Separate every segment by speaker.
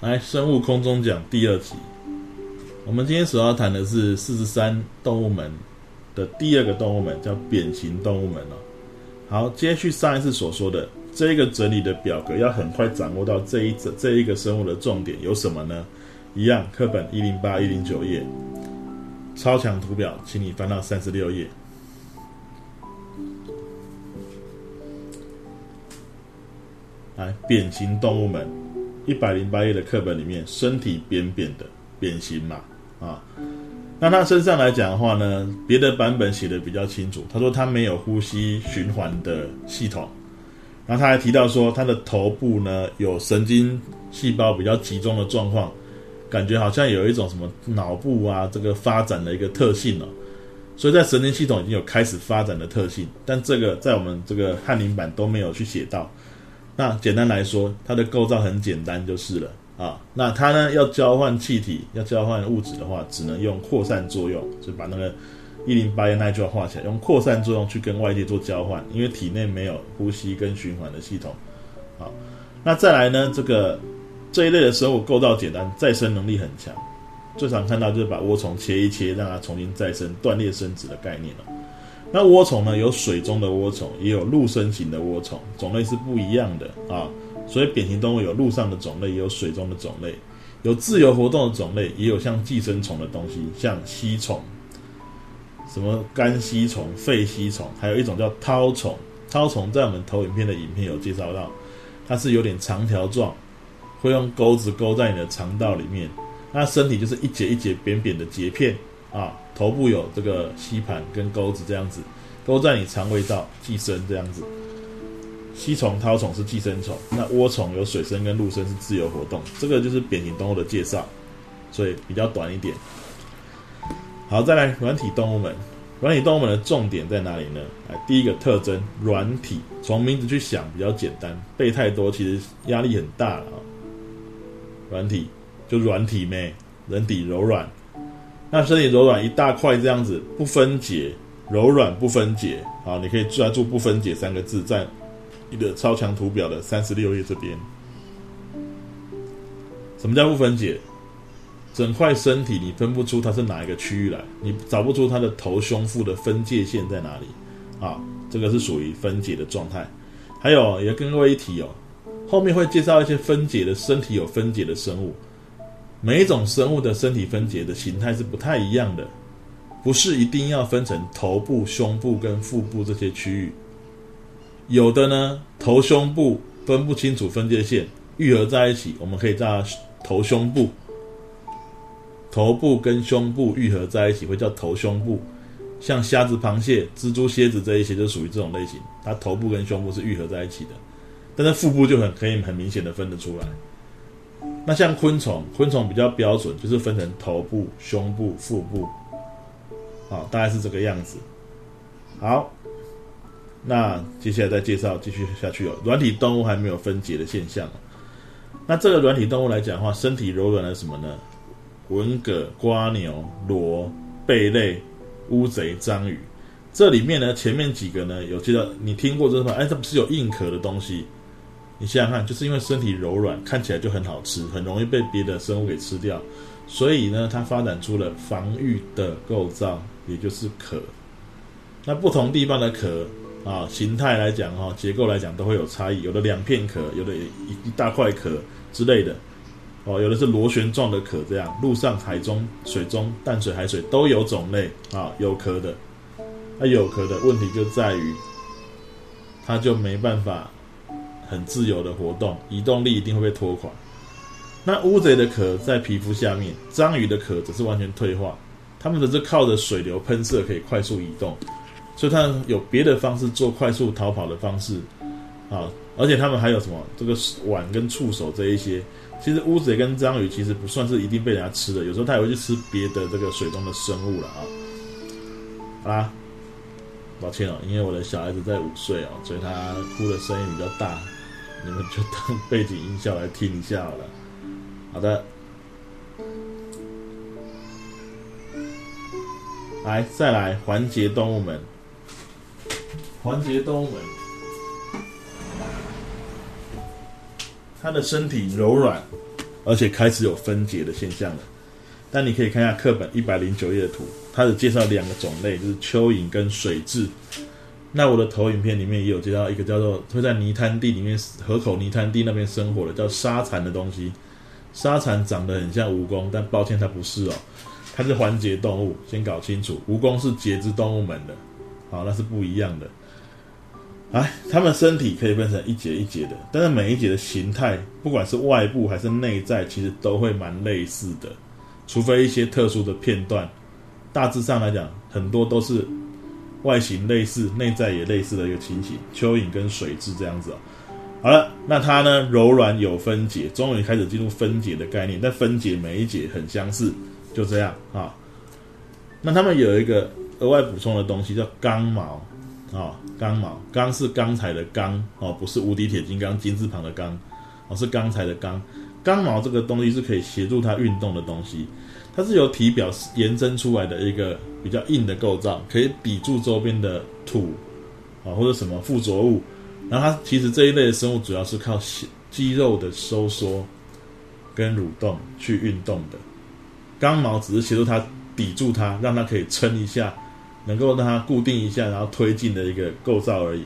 Speaker 1: 来，生物空中讲第二集。我们今天所要谈的是四十三动物门的第二个动物门，叫扁形动物门哦。好，接续上一次所说的这个整理的表格，要很快掌握到这一这这一个生物的重点有什么呢？一样，课本一零八一零九页，超强图表，请你翻到三十六页。来，扁形动物门。一百零八页的课本里面，身体扁扁的，扁形嘛，啊，那他身上来讲的话呢，别的版本写的比较清楚。他说他没有呼吸循环的系统，然后他还提到说他的头部呢有神经细胞比较集中的状况，感觉好像有一种什么脑部啊这个发展的一个特性哦，所以在神经系统已经有开始发展的特性，但这个在我们这个翰林版都没有去写到。那简单来说，它的构造很简单就是了啊。那它呢要交换气体、要交换物质的话，只能用扩散作用，就把那个一零八页那句话画起来，用扩散作用去跟外界做交换，因为体内没有呼吸跟循环的系统。好，那再来呢，这个这一类的生物构造简单，再生能力很强，最常看到就是把涡虫切一切，让它重新再生、断裂生殖的概念了。那涡虫呢？有水中的涡虫，也有陆生型的涡虫，种类是不一样的啊。所以扁形动物有陆上的种类，也有水中的种类，有自由活动的种类，也有像寄生虫的东西，像吸虫，什么肝吸虫、肺吸虫，还有一种叫绦虫。绦虫在我们投影片的影片有介绍到，它是有点长条状，会用钩子钩在你的肠道里面，那身体就是一节一节扁扁的节片。啊，头部有这个吸盘跟钩子这样子，勾在你肠胃道寄生这样子。吸虫、绦虫是寄生虫，那涡虫有水生跟陆生是自由活动。这个就是扁形动物的介绍，所以比较短一点。好，再来软体动物们，软体动物们的重点在哪里呢？来，第一个特征，软体，从名字去想比较简单，背太多其实压力很大了啊。软体就软体咩，人体柔软。那身体柔软一大块这样子不分解，柔软不分解，好，你可以抓住“不分解”三个字，在你的超强图表的三十六页这边。什么叫不分解？整块身体你分不出它是哪一个区域来，你找不出它的头胸腹的分界线在哪里，啊，这个是属于分解的状态。还有也跟各位一提哦，后面会介绍一些分解的身体有分解的生物。每一种生物的身体分解的形态是不太一样的，不是一定要分成头部、胸部跟腹部这些区域。有的呢，头胸部分不清楚分界线，愈合在一起，我们可以叫头胸部。头部跟胸部愈合在一起会叫头胸部。像虾子、螃蟹、蜘蛛、蝎子这一些就属于这种类型，它头部跟胸部是愈合在一起的，但是腹部就很可以很明显的分得出来。那像昆虫，昆虫比较标准，就是分成头部、胸部、腹部，好，大概是这个样子。好，那接下来再介绍，继续下去哦。软体动物还没有分解的现象。那这个软体动物来讲的话，身体柔软的什么呢？文蛤、瓜牛、螺、贝类、乌贼、章鱼。这里面呢，前面几个呢，有记得你听过这个？哎，这不是有硬壳的东西？你想想看，就是因为身体柔软，看起来就很好吃，很容易被别的生物给吃掉，所以呢，它发展出了防御的构造，也就是壳。那不同地方的壳啊，形态来讲哈，结构来讲都会有差异，有的两片壳，有的一一大块壳之类的，哦，有的是螺旋状的壳，这样陆上、海中、水中、淡水、海水都有种类啊，有壳的。那有壳的问题就在于，它就没办法。很自由的活动，移动力一定会被拖垮。那乌贼的壳在皮肤下面，章鱼的壳则是完全退化。它们则是靠着水流喷射可以快速移动，所以它有别的方式做快速逃跑的方式啊。而且它们还有什么这个腕跟触手这一些。其实乌贼跟章鱼其实不算是一定被人家吃的，有时候它也会去吃别的这个水中的生物了啊。好啦，抱歉哦，因为我的小孩子在午睡哦，所以他哭的声音比较大。你们就当背景音效来听一下好了。好的，来再来环节动物们，环节动物们，它的身体柔软，而且开始有分解的现象了。但你可以看一下课本一百零九页的图，它只介绍两个种类，就是蚯蚓跟水蛭。那我的投影片里面也有介绍一个叫做会在泥滩地里面河口泥滩地那边生活的叫沙蚕的东西。沙蚕长得很像蜈蚣，但抱歉它不是哦，它是环节动物，先搞清楚。蜈蚣是节肢动物门的，好，那是不一样的。哎，它们身体可以分成一节一节的，但是每一节的形态，不管是外部还是内在，其实都会蛮类似的。除非一些特殊的片段，大致上来讲，很多都是外形类似、内在也类似的一个情形。蚯蚓跟水蛭这样子。好了，那它呢柔软有分解，终于开始进入分解的概念。但分解每一节很相似，就这样啊。那他们有一个额外补充的东西叫刚毛啊，刚毛，刚是刚才的刚哦，不是无敌铁金刚金字旁的刚哦，是刚才的刚。刚毛这个东西是可以协助它运动的东西。它是由体表延伸出来的一个比较硬的构造，可以抵住周边的土啊或者什么附着物。然后它其实这一类的生物主要是靠肌肉的收缩跟蠕动去运动的。刚毛只是协助它抵住它，让它可以撑一下，能够让它固定一下，然后推进的一个构造而已。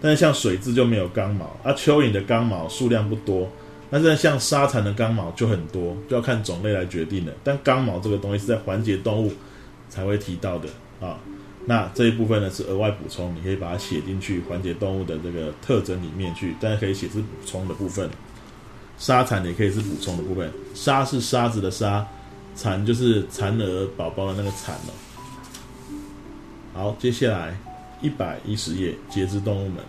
Speaker 1: 但是像水蛭就没有刚毛，而蚯蚓的刚毛数量不多。那是像沙蚕的刚毛就很多，就要看种类来决定的。但刚毛这个东西是在环节动物才会提到的啊。那这一部分呢是额外补充，你可以把它写进去环节动物的这个特征里面去，但是可以写是补充的部分。沙蚕也可以是补充的部分，沙是沙子的沙，蚕就是蚕儿宝宝的那个蚕了。好，接下来一百一十页，节肢动物们。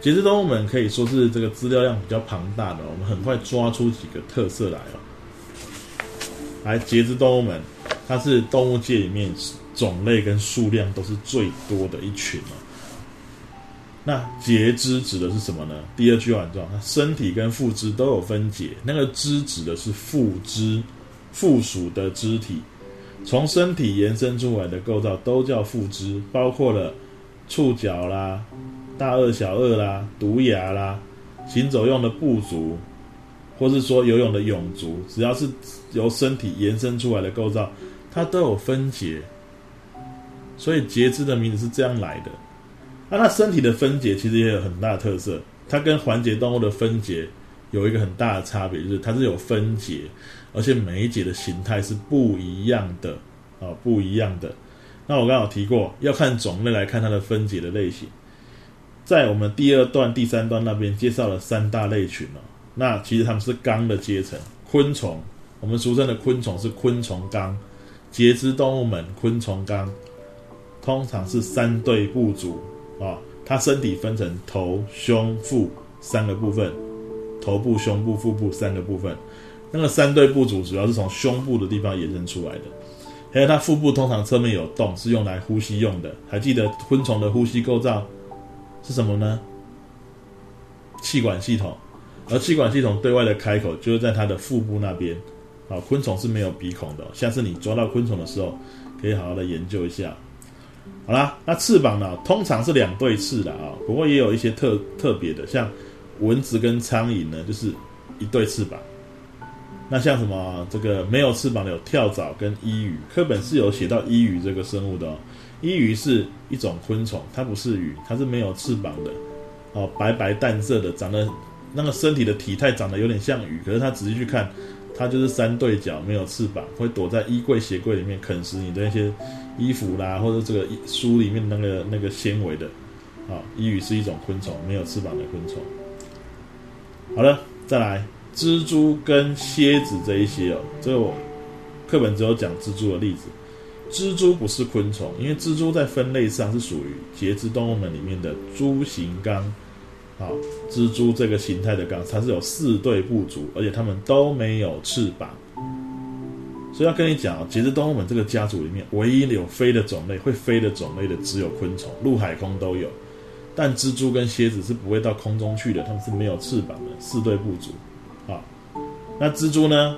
Speaker 1: 节肢动物们可以说是这个资料量比较庞大的，我们很快抓出几个特色来哦。来，节肢动物们，它是动物界里面种类跟数量都是最多的一群哦。那节肢指的是什么呢？第二句话很重要，它身体跟附肢都有分解，那个肢指的是附肢，附属的肢体，从身体延伸出来的构造都叫附肢，包括了触角啦。大二、小二啦，毒牙啦，行走用的步足，或是说游泳的泳足，只要是由身体延伸出来的构造，它都有分解。所以节肢的名字是这样来的。那它身体的分解其实也有很大的特色，它跟环节动物的分解有一个很大的差别，就是它是有分解，而且每一节的形态是不一样的啊，不一样的。那我刚好提过，要看种类来看它的分解的类型。在我们第二段、第三段那边介绍了三大类群哦，那其实他们是纲的阶层，昆虫，我们俗称的昆虫是昆虫纲，节肢动物们昆虫纲，通常是三对部族啊，它身体分成头、胸、腹三个部分，头部、胸部、腹部三个部分，那个三对部族主要是从胸部的地方延伸出来的，还有它腹部通常侧面有洞，是用来呼吸用的，还记得昆虫的呼吸构造？是什么呢？气管系统，而气管系统对外的开口就是在它的腹部那边。啊，昆虫是没有鼻孔的。下次你抓到昆虫的时候，可以好好的研究一下。好啦，那翅膀呢？通常是两对翅的啊，不过也有一些特特别的，像蚊子跟苍蝇呢，就是一对翅膀。那像什么这个没有翅膀的有跳蚤跟伊鱼，课本是有写到伊鱼这个生物的。哦伊鱼是一种昆虫，它不是鱼，它是没有翅膀的，哦，白白淡色的，长得那个身体的体态长得有点像鱼，可是它仔细去看，它就是三对脚，没有翅膀，会躲在衣柜、鞋柜里面啃食你的那些衣服啦，或者这个书里面那个那个纤维的，啊，伊鱼是一种昆虫，没有翅膀的昆虫。好了，再来蜘蛛跟蝎子这一些哦，这个我课本只有讲蜘蛛的例子。蜘蛛不是昆虫，因为蜘蛛在分类上是属于节肢动物们里面的蛛形纲。好，蜘蛛这个形态的纲，它是有四对部足，而且它们都没有翅膀。所以要跟你讲，节肢动物们这个家族里面，唯一有飞的种类，会飞的种类的只有昆虫，陆海空都有。但蜘蛛跟蝎子是不会到空中去的，它们是没有翅膀的四对部足。好，那蜘蛛呢？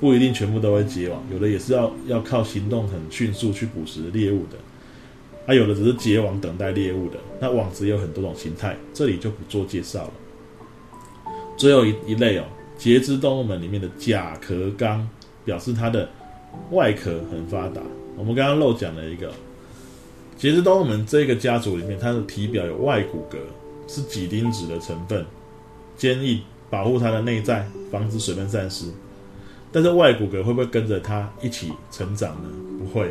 Speaker 1: 不一定全部都会结网，有的也是要要靠行动很迅速去捕食猎物的，还有的只是结网等待猎物的。那网子有很多种形态，这里就不做介绍了。最后一一类哦，节肢动物们里面的甲壳纲，表示它的外壳很发达。我们刚刚漏讲了一个节肢动物们这个家族里面，它的体表有外骨骼，是几丁质的成分，坚硬，保护它的内在，防止水分散失。但是外骨骼会不会跟着它一起成长呢？不会，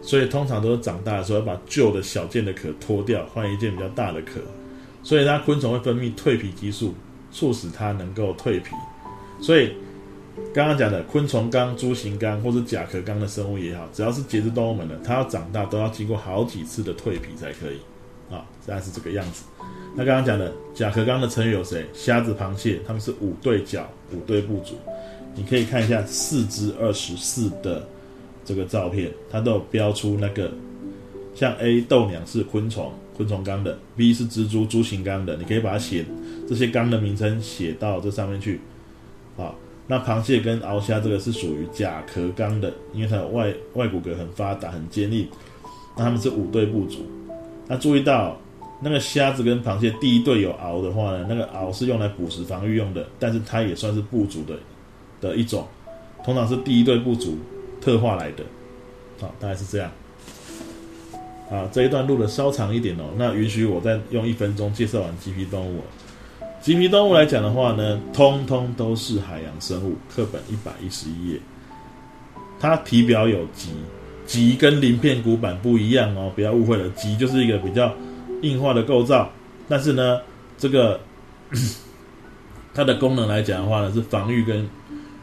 Speaker 1: 所以通常都是长大的时候要把旧的小件的壳脱掉，换一件比较大的壳。所以它昆虫会分泌蜕皮激素，促使它能够蜕皮。所以刚刚讲的昆虫纲、蛛形纲或者甲壳纲的生物也好，只要是节肢动物们的，它要长大都要经过好几次的蜕皮才可以。啊，大概是这个样子。那刚刚讲的甲壳纲的成员有谁？虾子、螃蟹，它们是五对脚、五对部族。你可以看一下四之二十四的这个照片，它都有标出那个，像 A 豆娘是昆虫，昆虫纲的；B 是蜘蛛，蛛形纲的。你可以把它写这些纲的名称写到这上面去。啊，那螃蟹跟鳌虾这个是属于甲壳纲的，因为它的外外骨骼很发达、很坚硬。那它们是五对部族。那注意到那个虾子跟螃蟹第一对有螯的话呢，那个螯是用来捕食防御用的，但是它也算是部族的。的一种，通常是第一对部族特化来的，好，大概是这样。啊，这一段录的稍长一点哦，那允许我再用一分钟介绍完棘皮动物。棘皮动物来讲的话呢，通通都是海洋生物。课本一百一十一页，它体表有棘，棘跟鳞片骨板不一样哦，不要误会了，棘就是一个比较硬化的构造，但是呢，这个 它的功能来讲的话呢，是防御跟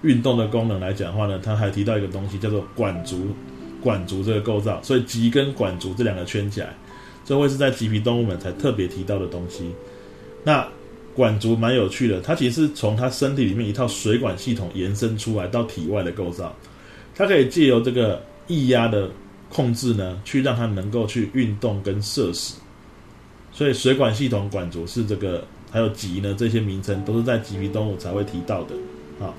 Speaker 1: 运动的功能来讲的话呢，它还提到一个东西叫做管足，管足这个构造，所以棘跟管足这两个圈起来，这会是在棘皮动物们才特别提到的东西。那管足蛮有趣的，它其实是从它身体里面一套水管系统延伸出来到体外的构造，它可以借由这个液压的控制呢，去让它能够去运动跟摄食。所以水管系统、管足是这个，还有棘呢，这些名称都是在棘皮动物才会提到的啊。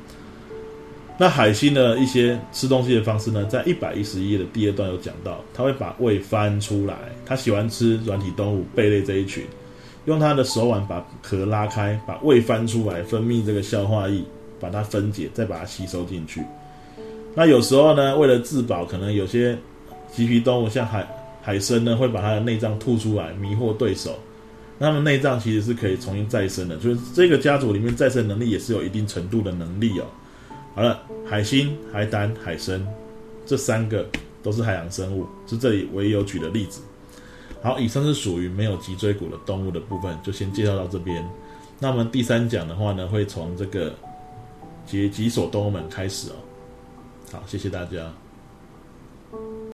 Speaker 1: 那海星的一些吃东西的方式呢，在一百一十页的第二段有讲到，它会把胃翻出来，它喜欢吃软体动物贝类这一群，用它的手腕把壳拉开，把胃翻出来，分泌这个消化液，把它分解，再把它吸收进去。那有时候呢，为了自保，可能有些棘皮动物像海海参呢，会把它的内脏吐出来，迷惑对手。那么内脏其实是可以重新再生的，就是这个家族里面再生能力也是有一定程度的能力哦。好了，海星、海胆、海参，这三个都是海洋生物，是这里唯一有举的例子。好，以上是属于没有脊椎骨的动物的部分，就先介绍到这边。那么第三讲的话呢，会从这个解脊索动物们开始哦。好，谢谢大家。